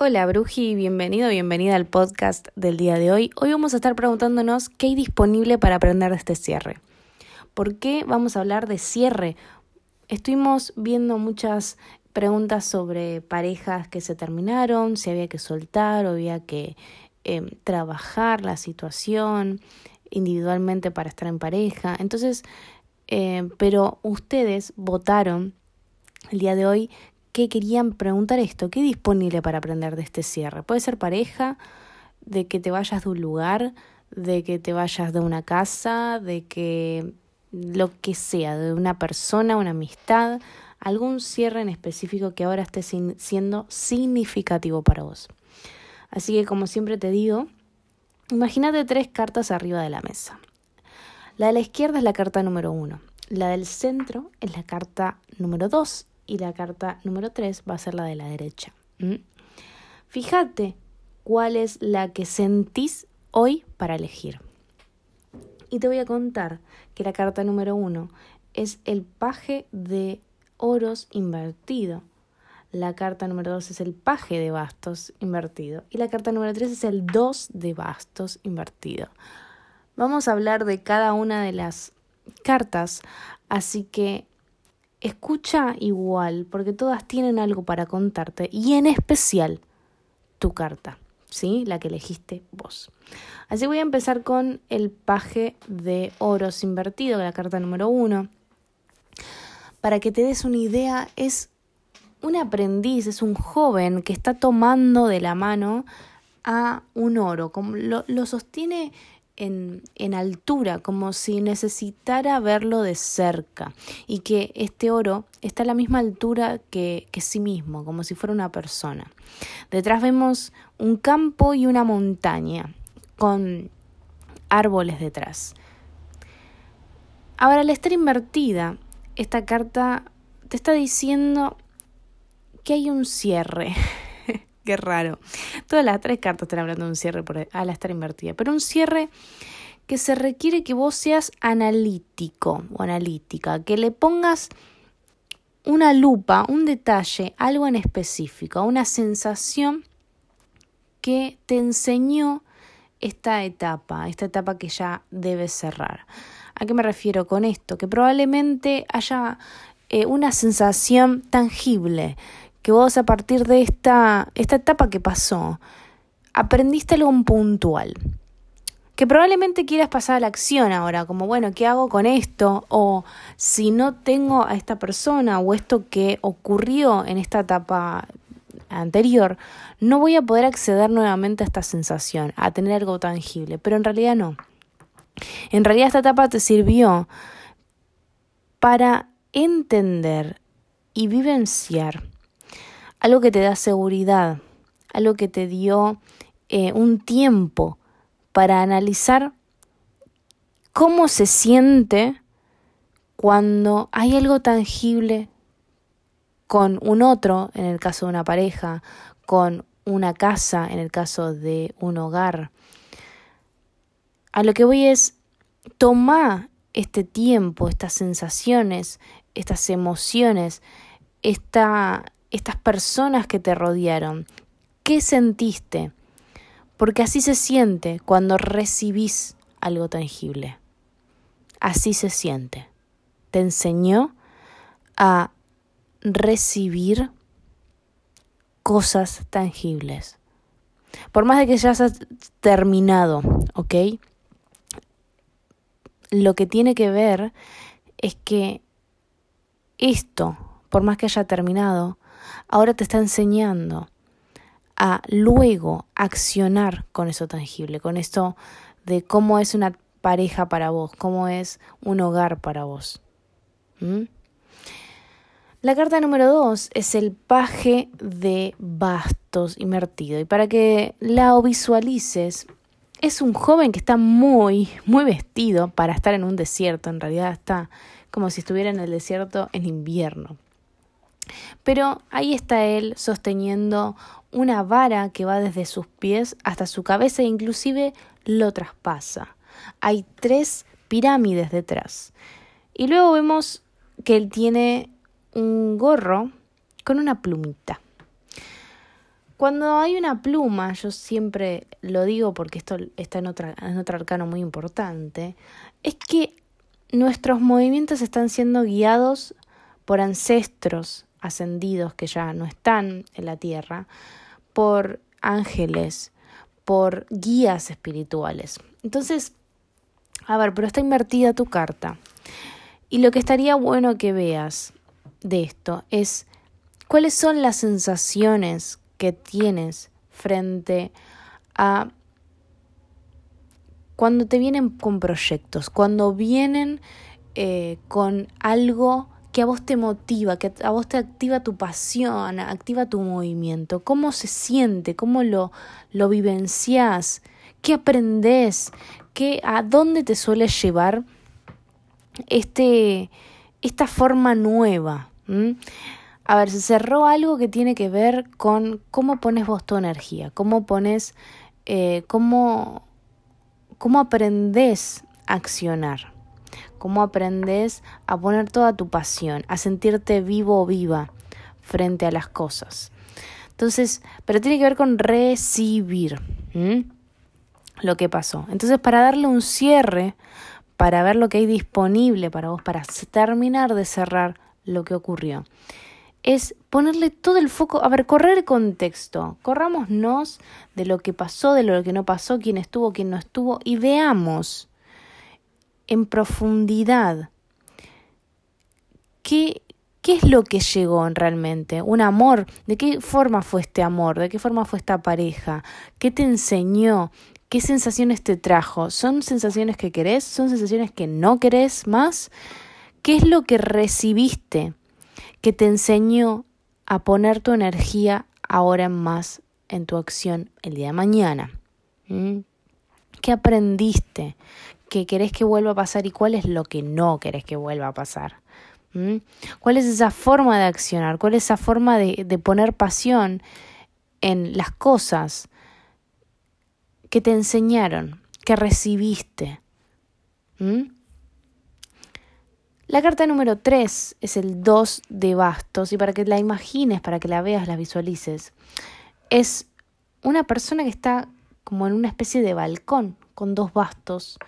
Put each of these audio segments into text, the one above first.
Hola Bruji, bienvenido, bienvenida al podcast del día de hoy. Hoy vamos a estar preguntándonos qué hay disponible para aprender de este cierre. ¿Por qué vamos a hablar de cierre? Estuvimos viendo muchas preguntas sobre parejas que se terminaron, si había que soltar o había que em, trabajar la situación individualmente para estar en pareja. Entonces, em, pero ustedes votaron el día de hoy que querían preguntar esto, ¿qué disponible para aprender de este cierre? Puede ser pareja, de que te vayas de un lugar, de que te vayas de una casa, de que lo que sea, de una persona, una amistad, algún cierre en específico que ahora esté siendo significativo para vos. Así que como siempre te digo, imagínate tres cartas arriba de la mesa. La de la izquierda es la carta número uno, la del centro es la carta número dos y la carta número 3 va a ser la de la derecha. Fíjate cuál es la que sentís hoy para elegir. Y te voy a contar que la carta número 1 es el paje de oros invertido. La carta número 2 es el paje de bastos invertido. Y la carta número 3 es el 2 de bastos invertido. Vamos a hablar de cada una de las cartas, así que escucha igual, porque todas tienen algo para contarte, y en especial tu carta, ¿sí? La que elegiste vos. Así voy a empezar con el paje de oros invertido, la carta número uno. Para que te des una idea, es un aprendiz, es un joven que está tomando de la mano a un oro, como lo, lo sostiene en, altura, como si necesitara verlo de cerca, y que este oro está a la misma altura que, que sí mismo, como si fuera una persona. Detrás vemos un campo y una montaña, con árboles detrás. Ahora, al estar invertida, esta carta te está diciendo que hay un cierre. Qué raro. Todas las tres cartas están hablando de un cierre al estar invertida, pero un cierre que se requiere que vos seas analítico o analítica, que le pongas una lupa, un detalle, algo en específico, una sensación que te enseñó esta etapa, esta etapa que ya debes cerrar. ¿A qué me refiero con esto? Que probablemente haya eh, una sensación tangible que vos a partir de esta, esta etapa que pasó, aprendiste algo puntual. Que probablemente quieras pasar a la acción ahora, como bueno, ¿qué hago con esto? O si no tengo a esta persona o esto que ocurrió en esta etapa anterior, no voy a poder acceder nuevamente a esta sensación, a tener algo tangible, pero en realidad no. En realidad esta etapa te sirvió para entender y vivenciar algo que te da seguridad, algo que te dio eh, un tiempo para analizar cómo se siente cuando hay algo tangible con un otro, en el caso de una pareja, con una casa, en el caso de un hogar. A lo que voy es, toma este tiempo, estas sensaciones, estas emociones, esta, estas personas que te rodearon. ¿Qué sentiste? Porque así se siente cuando recibís algo tangible. Así se siente. Te enseñó a recibir cosas tangibles. Por más de que ya has terminado, ¿ok? Lo que tiene que ver es que esto, por más que haya terminado, ahora te está enseñando a luego accionar con eso tangible, con esto de cómo es una pareja para vos, cómo es un hogar para vos. ¿Mm? La carta número dos es el paje de bastos invertido. Y para que la visualices, es un joven que está muy, muy vestido para estar en un desierto. En realidad está como si estuviera en el desierto en invierno. Pero ahí está él sosteniendo una vara que va desde sus pies hasta su cabeza e inclusive lo traspasa. Hay tres pirámides detrás. Y luego vemos que él tiene un gorro con una plumita. Cuando hay una pluma, yo siempre lo digo porque esto está en, en otro arcano muy importante, es que nuestros movimientos están siendo guiados por ancestros ascendidos que ya no están en la tierra, por ángeles, por guías espirituales. Entonces, a ver, pero está invertida tu carta. Y lo que estaría bueno que veas de esto es cuáles son las sensaciones que tienes frente a cuando te vienen con proyectos, cuando vienen eh, con algo que a vos te motiva, que a vos te activa tu pasión, activa tu movimiento, cómo se siente, cómo lo, lo vivencias, qué aprendes, qué, a dónde te suele llevar este, esta forma nueva. A ver, se cerró algo que tiene que ver con cómo pones vos tu energía, cómo pones, eh, cómo cómo aprendes a accionar, cómo aprendes a poner toda tu pasión, a sentirte vivo o viva frente a las cosas. Entonces, pero tiene que ver con recibir lo que pasó. Entonces, para darle un cierre, para ver lo que hay disponible para vos, para terminar de cerrar lo que ocurrió es ponerle todo el foco, a ver, correr el contexto, corrámonos de lo que pasó, de lo que no pasó, quién estuvo, quién no estuvo, y veamos en profundidad. Qué, qué es lo que llegó realmente, un amor, de qué forma fue este amor, de qué forma fue esta pareja, qué te enseñó, qué sensaciones te trajo, son sensaciones que querés, son sensaciones que no querés más, qué es lo que recibiste que te enseñó a poner tu energía ahora más en tu acción el día de mañana. ¿Mm? ¿Qué aprendiste? ¿Qué querés que vuelva a pasar y cuál es lo que no querés que vuelva a pasar? ¿Cuál es esa forma de accionar? ¿Cuál es esa forma de, de poner pasión en las cosas que te enseñaron, que recibiste? La carta número 3 es el 2 de bastos y para que la imagines, para que la veas, la visualices, es una persona que está como en una especie de balcón con dos bastos,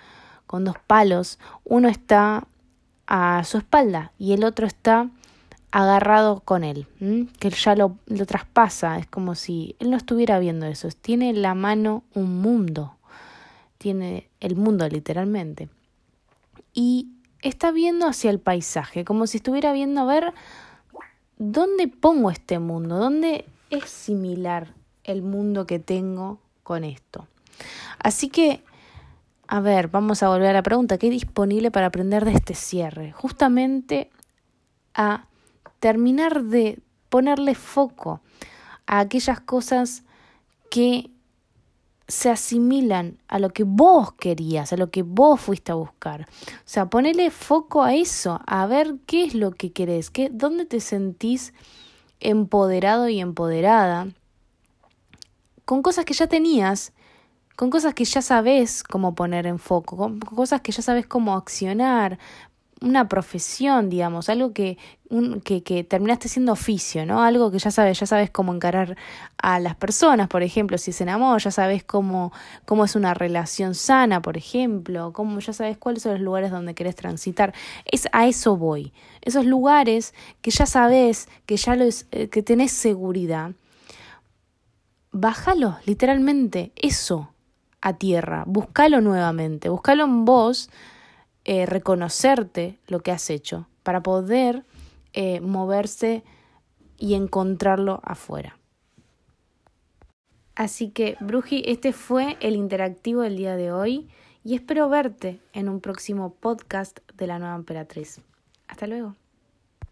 con dos palos. Uno está a su espalda y el otro está agarrado con él, que él ya lo, lo traspasa, es como si él no estuviera viendo eso, tiene en la mano un mundo, tiene el mundo literalmente. Y está viendo hacia el paisaje, como si estuviera viendo a ver dónde pongo este mundo, dónde es similar el mundo que tengo con esto. Así que, a ver, vamos a volver a la pregunta, ¿qué hay disponible para aprender de este cierre? Justamente a terminar de ponerle foco a aquellas cosas que se asimilan a lo que vos querías, a lo que vos fuiste a buscar. O sea, ponele foco a eso, a ver qué es lo que querés, qué, dónde te sentís empoderado y empoderada con cosas que ya tenías, con cosas que ya sabes cómo poner en foco, con cosas que ya sabes cómo accionar, una profesión, digamos, algo que, un, que, que, terminaste siendo oficio, ¿no? Algo que ya sabes, ya sabes cómo encarar a las personas, por ejemplo, si es en amor, ya sabes cómo, cómo es una relación sana, por ejemplo, cómo ya sabes cuáles son los lugares donde querés transitar. Es a eso voy. Esos lugares que ya sabes, que ya lo es, eh, que tenés seguridad. Bájalo, literalmente, eso a tierra, búscalo nuevamente, búscalo en vos eh, reconocerte lo que has hecho, para poder eh, moverse y encontrarlo afuera. Así que, Bruji, este fue el interactivo del día de hoy y espero verte en un próximo podcast de la nueva emperatriz. Hasta luego.